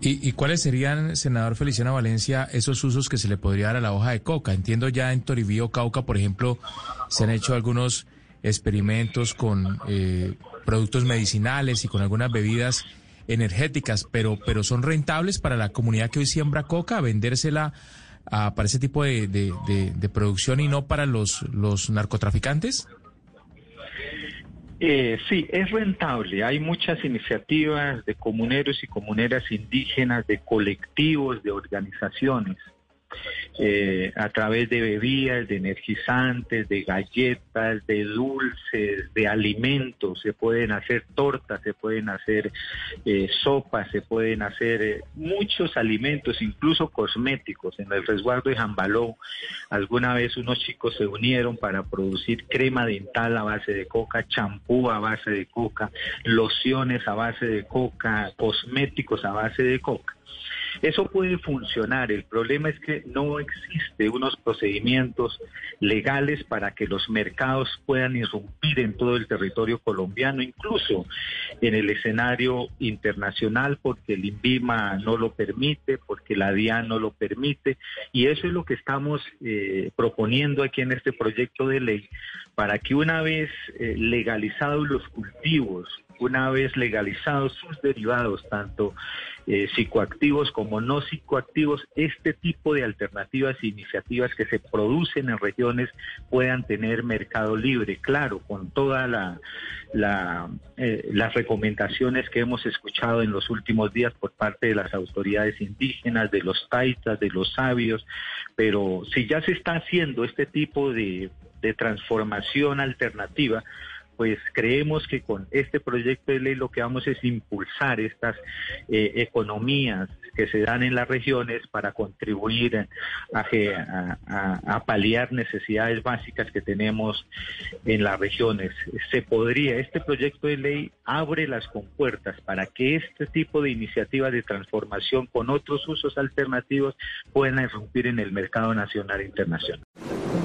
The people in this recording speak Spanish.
¿Y, cuáles serían, senador Feliciano Valencia, esos usos que se le podría dar a la hoja de coca? Entiendo ya en Toribío, Cauca, por ejemplo, se han hecho algunos experimentos con eh, productos medicinales y con algunas bebidas energéticas, pero, pero son rentables para la comunidad que hoy siembra coca, vendérsela a, para ese tipo de, producción y no para los narcotraficantes? Eh, sí, es rentable. Hay muchas iniciativas de comuneros y comuneras indígenas, de colectivos, de organizaciones eh, a través de bebidas, de energizantes, de galletas, de dulces, de alimentos. Se pueden hacer tortas, se pueden hacer eh, sopas, se pueden hacer eh, muchos alimentos, incluso cosméticos. En el resguardo de Jambaló, alguna vez unos chicos se unieron para producir crema dental a base de coca, champú a base de coca, lociones a base de coca, cosméticos a base de coca. Eso puede funcionar. El problema es que no existe unos procedimientos legales para que los mercados puedan irrumpir en todo el territorio colombiano, incluso en el escenario internacional, porque el INVIMA no lo permite, porque la DIAN no lo permite. Y eso es lo que estamos eh, proponiendo aquí en este proyecto de ley, para que una vez eh, legalizados los cultivos, una vez legalizados sus derivados, tanto eh, psicoactivos como no psicoactivos, este tipo de alternativas e iniciativas que se producen en regiones puedan tener mercado libre, claro, con todas eh, las recomendaciones que hemos escuchado en los últimos días por parte de las autoridades indígenas, de los taitas, de los sabios, pero si ya se está haciendo este tipo de transformación alternativa, pues creemos que con este proyecto de ley lo que vamos es impulsar estas eh, economías que se dan en las regiones para contribuir a, paliar necesidades básicas que tenemos en las regiones. Se podría, este proyecto de ley abre las compuertas para que este tipo de iniciativas de transformación con otros usos alternativos puedan irrumpir en el mercado nacional e internacional.